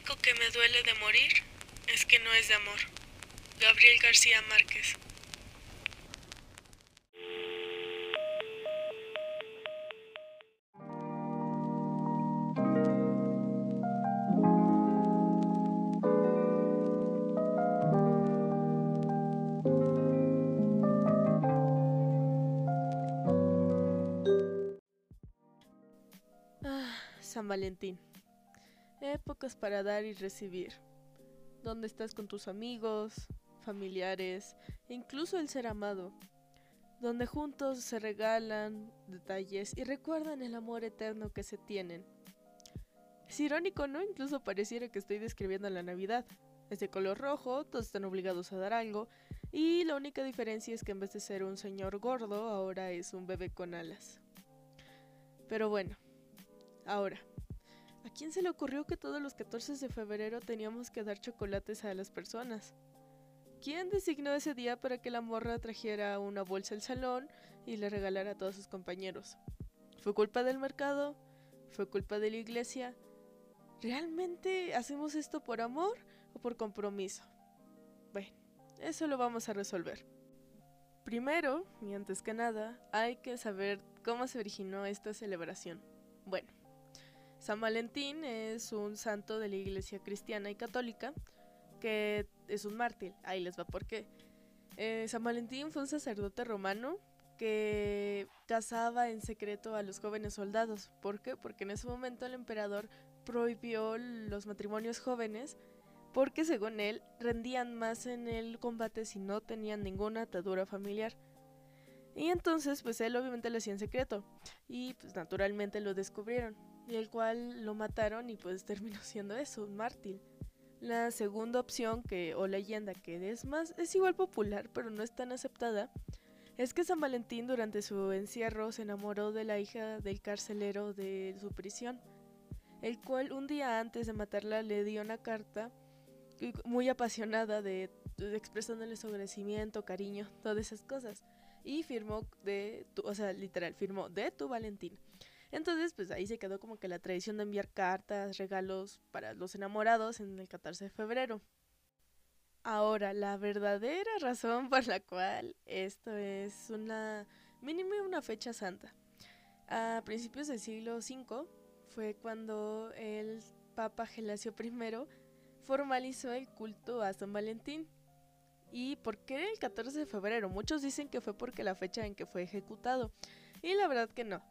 único que me duele de morir es que no es de amor. Gabriel García Márquez. Ah, San Valentín. Épocas para dar y recibir. Donde estás con tus amigos, familiares incluso el ser amado. Donde juntos se regalan detalles y recuerdan el amor eterno que se tienen. Es irónico, ¿no? Incluso pareciera que estoy describiendo la Navidad. Es de color rojo, todos están obligados a dar algo, y la única diferencia es que en vez de ser un señor gordo, ahora es un bebé con alas. Pero bueno, ahora, ¿a quién se le ocurrió que todos los 14 de febrero teníamos que dar chocolates a las personas? ¿Quién designó ese día para que la morra trajera una bolsa al salón y le regalara a todos sus compañeros? ¿Fue culpa del mercado? ¿Fue culpa de la iglesia? ¿Realmente hacemos esto por amor o por compromiso? Bueno, eso lo vamos a resolver. Primero, y antes que nada, hay que saber cómo se originó esta celebración. Bueno, San Valentín es un santo de la iglesia cristiana y católica que es un mártir. Ahí les va por qué. Eh, San Valentín fue un sacerdote romano que casaba en secreto a los jóvenes soldados. ¿Por qué? Porque en ese momento el emperador prohibió los matrimonios jóvenes porque según él rendían más en el combate si no tenían ninguna atadura familiar. Y entonces pues él obviamente lo hacía en secreto y pues naturalmente lo descubrieron y el cual lo mataron y pues terminó siendo eso, un mártir. La segunda opción que o leyenda que es más es igual popular pero no es tan aceptada es que San Valentín durante su encierro se enamoró de la hija del carcelero de su prisión, el cual un día antes de matarla le dio una carta muy apasionada de, de expresándole su agradecimiento, cariño, todas esas cosas. Y firmó de tu, o sea, literal, firmó de tu Valentín. Entonces, pues ahí se quedó como que la tradición de enviar cartas, regalos para los enamorados en el 14 de febrero. Ahora, la verdadera razón por la cual esto es una mínimo una fecha santa. A principios del siglo V fue cuando el Papa Gelasio I formalizó el culto a San Valentín. ¿Y por qué el 14 de febrero? Muchos dicen que fue porque la fecha en que fue ejecutado. Y la verdad que no.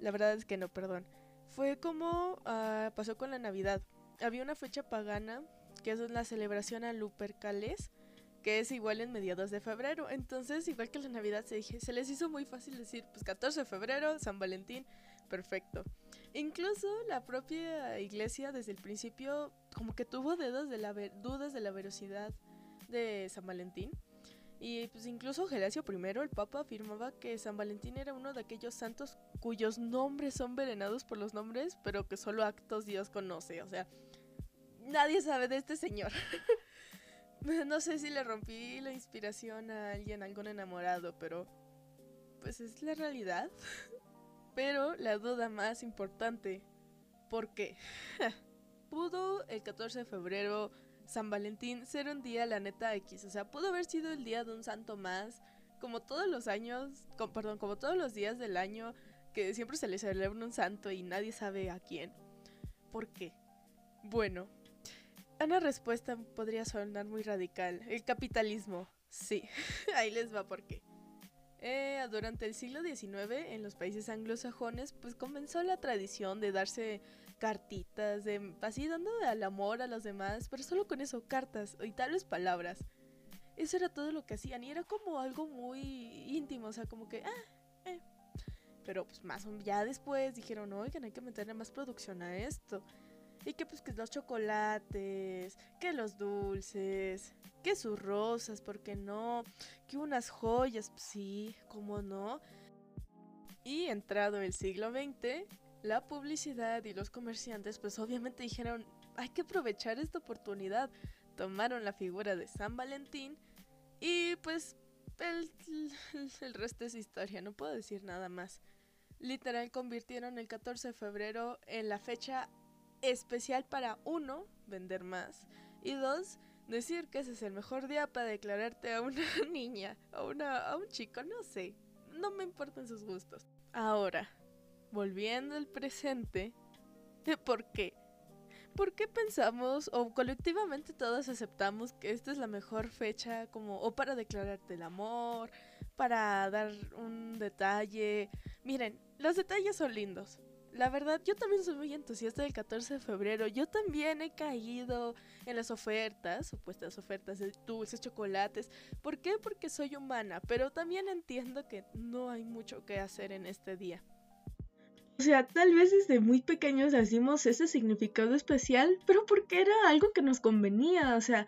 La verdad es que no, perdón. Fue como uh, pasó con la Navidad. Había una fecha pagana, que es la celebración a Lupercales, que es igual en mediados de febrero. Entonces, igual que la Navidad, se, se les hizo muy fácil decir, pues 14 de febrero, San Valentín, perfecto. Incluso la propia iglesia desde el principio como que tuvo dedos de la dudas de la veracidad de San Valentín. Y pues incluso Gelasio I, el Papa, afirmaba que San Valentín era uno de aquellos santos cuyos nombres son venenados por los nombres, pero que solo actos Dios conoce. O sea, nadie sabe de este señor. no sé si le rompí la inspiración a alguien, a algún enamorado, pero pues es la realidad. pero la duda más importante, ¿por qué? pudo el 14 de febrero San Valentín ser un día, la neta X. O sea, pudo haber sido el día de un santo más, como todos los años, perdón, como todos los días del año, que siempre se le celebra un santo y nadie sabe a quién. ¿Por qué? Bueno, una respuesta podría sonar muy radical. El capitalismo. Sí, ahí les va por qué. Eh, durante el siglo XIX, en los países anglosajones, pues comenzó la tradición de darse cartitas, de así dando al amor a los demás, pero solo con eso, cartas y tal vez palabras. Eso era todo lo que hacían y era como algo muy íntimo, o sea, como que, ah, eh. Pero pues más ya después dijeron, oigan, hay que meterle más producción a esto. Y que pues que los chocolates, que los dulces, que sus rosas, ¿por qué no? Que unas joyas, pues sí, ¿cómo no? Y entrado el siglo XX, la publicidad y los comerciantes pues obviamente dijeron, hay que aprovechar esta oportunidad. Tomaron la figura de San Valentín y pues el, el, resto es historia, no puedo decir nada más. Literal convirtieron el 14 de febrero en la fecha especial para uno, vender más, y dos, decir que ese es el mejor día para declararte a una niña, a, una, a un chico, no sé, no me importan sus gustos. Ahora, volviendo al presente, de por qué. ¿Por qué pensamos o colectivamente todos aceptamos que esta es la mejor fecha como o para declararte el amor, para dar un detalle? Miren, los detalles son lindos, la verdad, yo también soy muy entusiasta del 14 de febrero. Yo también he caído en las ofertas, supuestas ofertas de dulces, chocolates. ¿Por qué? Porque soy humana, pero también entiendo que no hay mucho que hacer en este día. O sea, tal vez desde muy pequeños hacíamos ese significado especial, pero porque era algo que nos convenía, o sea,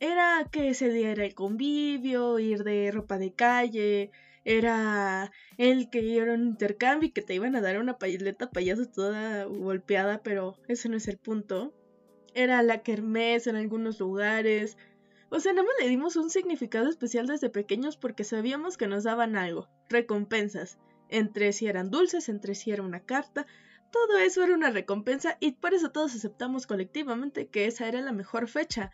era que ese día era el convivio, ir de ropa de calle, era el que iba a un intercambio y que te iban a dar una paleta payaso toda golpeada, pero ese no es el punto. Era la kermés en algunos lugares. O sea, nada más le dimos un significado especial desde pequeños porque sabíamos que nos daban algo, recompensas. Entre si eran dulces, entre si era una carta, todo eso era una recompensa y por eso todos aceptamos colectivamente que esa era la mejor fecha.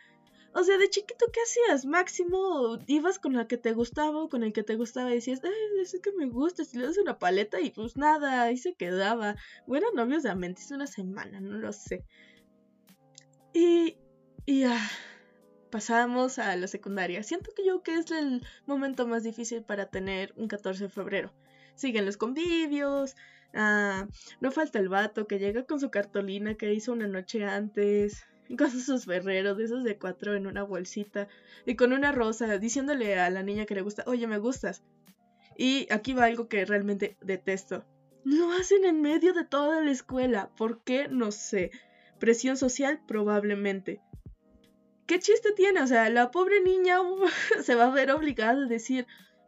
O sea, de chiquito, ¿qué hacías? Máximo, ibas con la que te gustaba o con el que te gustaba y decías, ay, es que me gusta, si le das una paleta y pues nada, ahí se quedaba. Bueno, novios de Amentis una semana, no lo sé. Y, y ah, pasamos a la secundaria. Siento que yo que es el momento más difícil para tener un 14 de febrero. Siguen los convivios, ah, no falta el vato que llega con su cartolina que hizo una noche antes con sus ferreros, de esos de cuatro en una bolsita, y con una rosa, diciéndole a la niña que le gusta, oye, me gustas. Y aquí va algo que realmente detesto. Lo hacen en medio de toda la escuela. ¿Por qué? No sé. Presión social, probablemente. ¿Qué chiste tiene? O sea, la pobre niña se va a ver obligada a decir,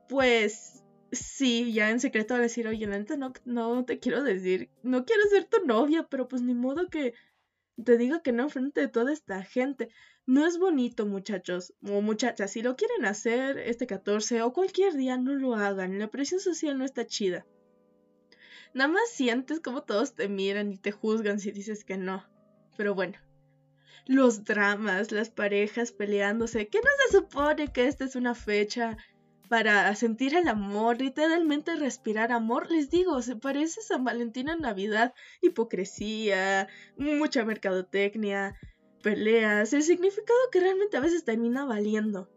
pues sí, ya en secreto a decir, oye, neta, no, no te quiero decir, no quiero ser tu novia, pero pues ni modo que te digo que no frente de toda esta gente. No es bonito, muchachos o muchachas. Si lo quieren hacer este 14 o cualquier día, no lo hagan. La presión social no está chida. Nada más sientes como todos te miran y te juzgan si dices que no. Pero bueno. Los dramas, las parejas peleándose. ¿Qué no se supone que esta es una fecha para sentir el amor, literalmente respirar amor, les digo, se parece a San Valentín en Navidad, hipocresía, mucha mercadotecnia, peleas, el significado que realmente a veces termina valiendo.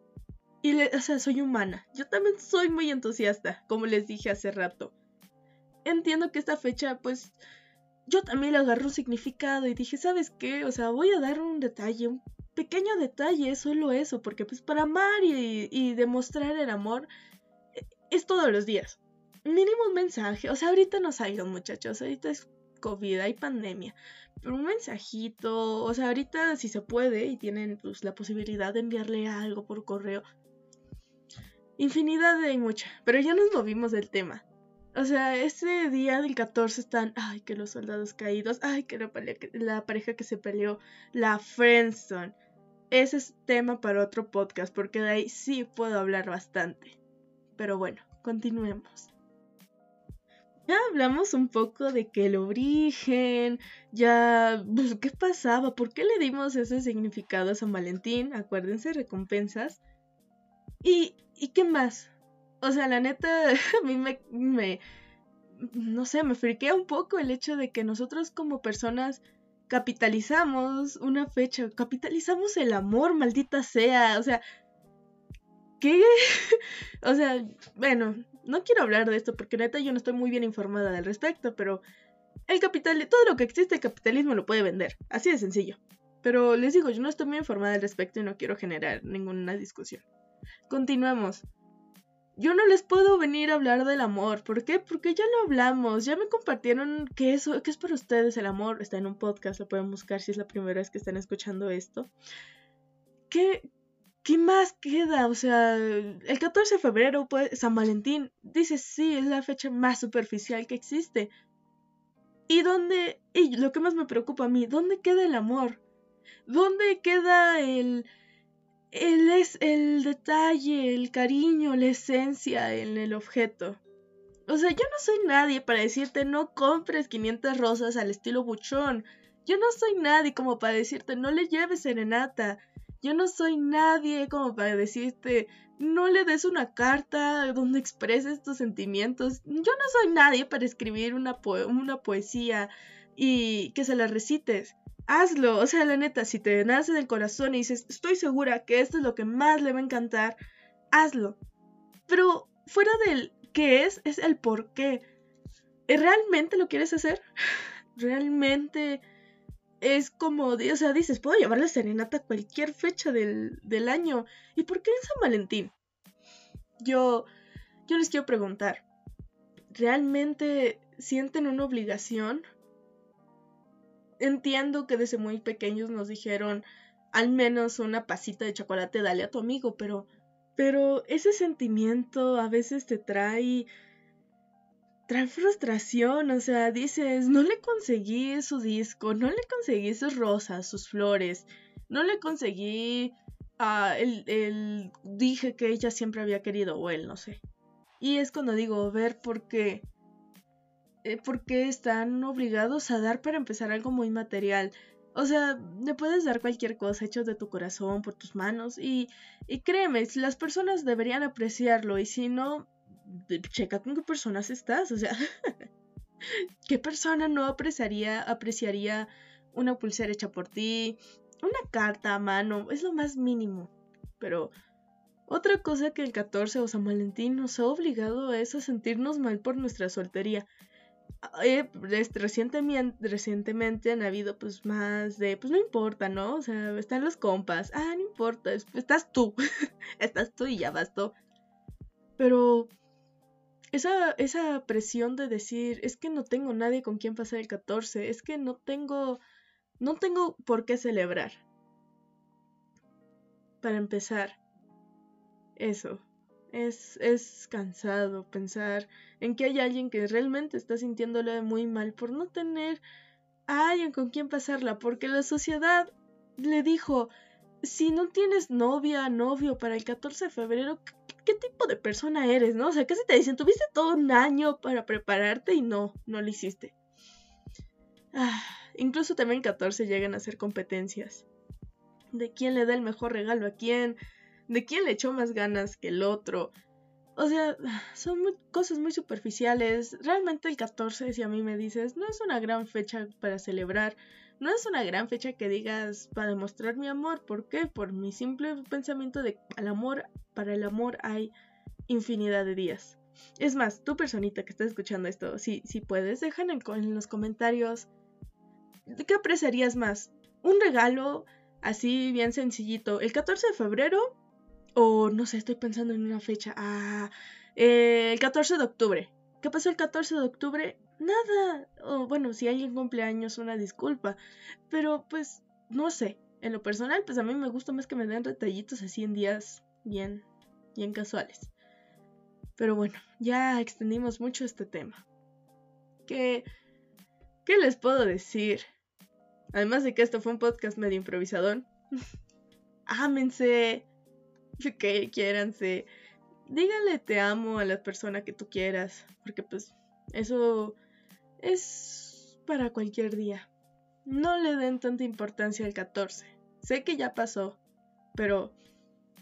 Y, le, o sea, soy humana, yo también soy muy entusiasta, como les dije hace rato. Entiendo que esta fecha, pues, yo también le agarré un significado y dije, ¿sabes qué? O sea, voy a dar un detalle, un pequeño detalle, solo eso, porque pues para amar y, demostrar el amor eh, es todos los días. Mínimo un mensaje, o sea, ahorita no salgan muchachos, ahorita es COVID, hay pandemia, pero un mensajito, o sea, ahorita si se puede y tienen pues la posibilidad de enviarle algo por correo, infinidad de mucha, pero ya nos movimos del tema. O sea, ese día del 14 están, ay, que los soldados caídos, ay, que la, la pareja que se peleó, la Friendzone, ese es tema para otro podcast, porque de ahí sí puedo hablar bastante. Pero bueno, continuemos. Ya hablamos un poco de que el origen, ya, pues, ¿qué pasaba? ¿Por qué le dimos ese significado a San Valentín? Acuérdense, recompensas. ¿Y, ¿y qué más? O sea, la neta, a mí me, me, no sé, me friquea un poco el hecho de que nosotros como personas capitalizamos una fecha, capitalizamos el amor, maldita sea, o sea, ¿qué? o sea, bueno, no quiero hablar de esto porque neta yo no estoy muy bien informada al respecto, pero el capital, todo lo que existe el capitalismo lo puede vender, así de sencillo. Pero les digo, yo no estoy muy informada al respecto y no quiero generar ninguna discusión. Continuamos yo no les puedo venir a hablar del amor. ¿Por qué? Porque ya lo hablamos, ya me compartieron que eso, que es para ustedes el amor. Está en un podcast, lo pueden buscar si es la primera vez que están escuchando esto. ¿Qué, qué más queda? O sea, el 14 de febrero, pues, San Valentín, dice sí, es la fecha más superficial que existe. ¿Y dónde? Y lo que más me preocupa a mí, ¿dónde queda el amor? ¿Dónde queda el él es el detalle, el cariño, la esencia en el objeto. O sea, yo no soy nadie para decirte no compres 500 rosas al estilo buchón. Yo no soy nadie como para decirte, no le lleves serenata. Yo no soy nadie como para decirte, no le des una carta donde expreses tus sentimientos. Yo no soy nadie para escribir una, una poesía y que se la recites. Hazlo, o sea, la neta, si te nace del corazón y dices, estoy segura que esto es lo que más le va a encantar, hazlo. Pero fuera del qué es, es el por qué. ¿Realmente lo quieres hacer? ¿Realmente es como, o sea, dices, puedo llevarle serenata a cualquier fecha del, del año? ¿Y por qué en San Valentín? Yo, yo les quiero preguntar, ¿realmente sienten una obligación? Entiendo que desde muy pequeños nos dijeron, al menos una pasita de chocolate dale a tu amigo, pero pero ese sentimiento a veces te trae trae frustración, o sea, dices, no le conseguí su disco, no le conseguí sus rosas, sus flores, no le conseguí uh, el, el, dije que ella siempre había querido, o él, no sé. Y es cuando digo, ver por qué, eh, por qué están obligados a dar para empezar algo muy material. O sea, le puedes dar cualquier cosa hecho de tu corazón, por tus manos, y, y créeme, las personas deberían apreciarlo, y si no, checa con qué personas estás, o sea, ¿qué persona no apreciaría, apreciaría una pulsera hecha por ti, una carta a mano? Es lo más mínimo, pero... Otra cosa que el 14 o San Valentín nos ha obligado es a sentirnos mal por nuestra soltería eh, recientemente, recientemente han habido pues más de, pues no importa, ¿no? O sea, están los compas, ah, no importa, estás tú, estás tú y ya bastó. Pero esa, esa presión de decir, es que no tengo nadie con quien pasar el 14, es que no tengo, no tengo por qué celebrar. Para empezar, eso, es, es cansado pensar en que hay alguien que realmente está sintiéndole muy mal por no tener a alguien con quien pasarla, porque la sociedad le dijo, si no tienes novia, novio para el 14 de febrero, ¿qué, tipo de persona eres, no? O sea, casi te dicen, tuviste todo un año para prepararte y no, no lo hiciste. Ah, incluso también el 14 llegan a hacer competencias. De quién le da el mejor regalo a quién, de quién le echó más ganas que el otro. O sea, son cosas muy superficiales. Realmente el 14, si a mí me dices, no es una gran fecha para celebrar. No es una gran fecha que digas para demostrar mi amor. ¿Por qué? Por mi simple pensamiento de al amor, para el amor hay infinidad de días. Es más, tu personita que estás escuchando esto, si, si puedes, dejan en, en los comentarios qué apreciarías más. Un regalo así bien sencillito. El 14 de febrero o no sé, estoy pensando en una fecha. Ah, eh, el 14 de octubre. ¿Qué pasó el 14 de octubre? Nada. O bueno, si alguien cumple años, una disculpa. Pero pues, no sé. En lo personal, pues a mí me gusta más que me den detallitos así en días bien, bien casuales. Pero bueno, ya extendimos mucho este tema. ¿Qué, qué les puedo decir? Además de que esto fue un podcast medio improvisador. Ámense, que quiéranse. Díganle te amo a la persona que tú quieras, porque pues eso es para cualquier día. No le den tanta importancia al 14. Sé que ya pasó, pero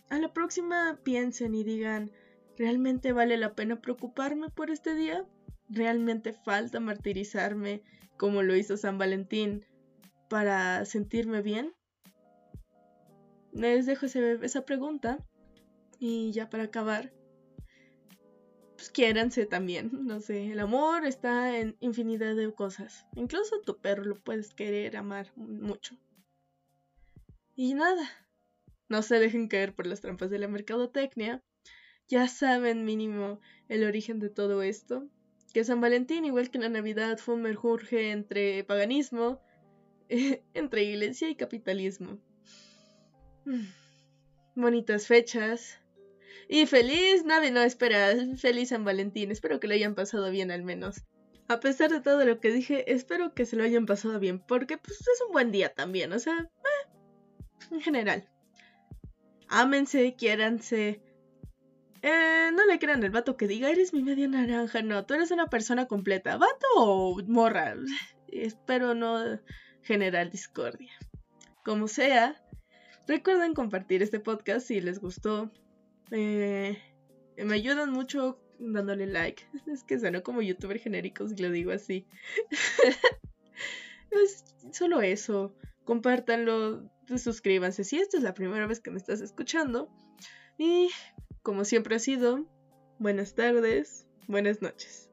a la próxima piensen y digan, ¿realmente vale la pena preocuparme por este día? ¿Realmente falta martirizarme como lo hizo San Valentín para sentirme bien? Les dejo esa pregunta. Y ya para acabar, pues quiéranse también. No sé, el amor está en infinidad de cosas. Incluso tu perro lo puedes querer, amar mucho. Y nada, no se dejen caer por las trampas de la mercadotecnia. Ya saben mínimo el origen de todo esto. Que San Valentín, igual que la Navidad, fue un merjurje entre paganismo, entre iglesia y capitalismo. Mm. Bonitas fechas. Y feliz, nadie no espera, feliz San Valentín. Espero que lo hayan pasado bien al menos. A pesar de todo lo que dije, espero que se lo hayan pasado bien, porque pues es un buen día también, o sea, eh, en general. Ámense, quiéranse. Eh, no le crean el vato que diga, eres mi media naranja, no, tú eres una persona completa. ¿Vato o morra? Espero no generar discordia. Como sea, recuerden compartir este podcast si les gustó. Eh, me ayudan mucho dándole like. Es que suena como youtuber genérico si lo digo así. es solo eso. Compártanlo, pues, suscríbanse si esta es la primera vez que me estás escuchando. Y como siempre ha sido, buenas tardes, buenas noches.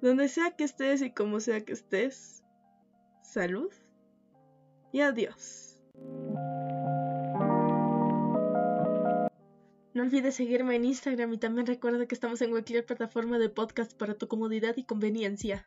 Donde sea que estés y como sea que estés, salud y adiós. No olvides seguirme en Instagram y también recuerda que estamos en cualquier plataforma de podcast para tu comodidad y conveniencia.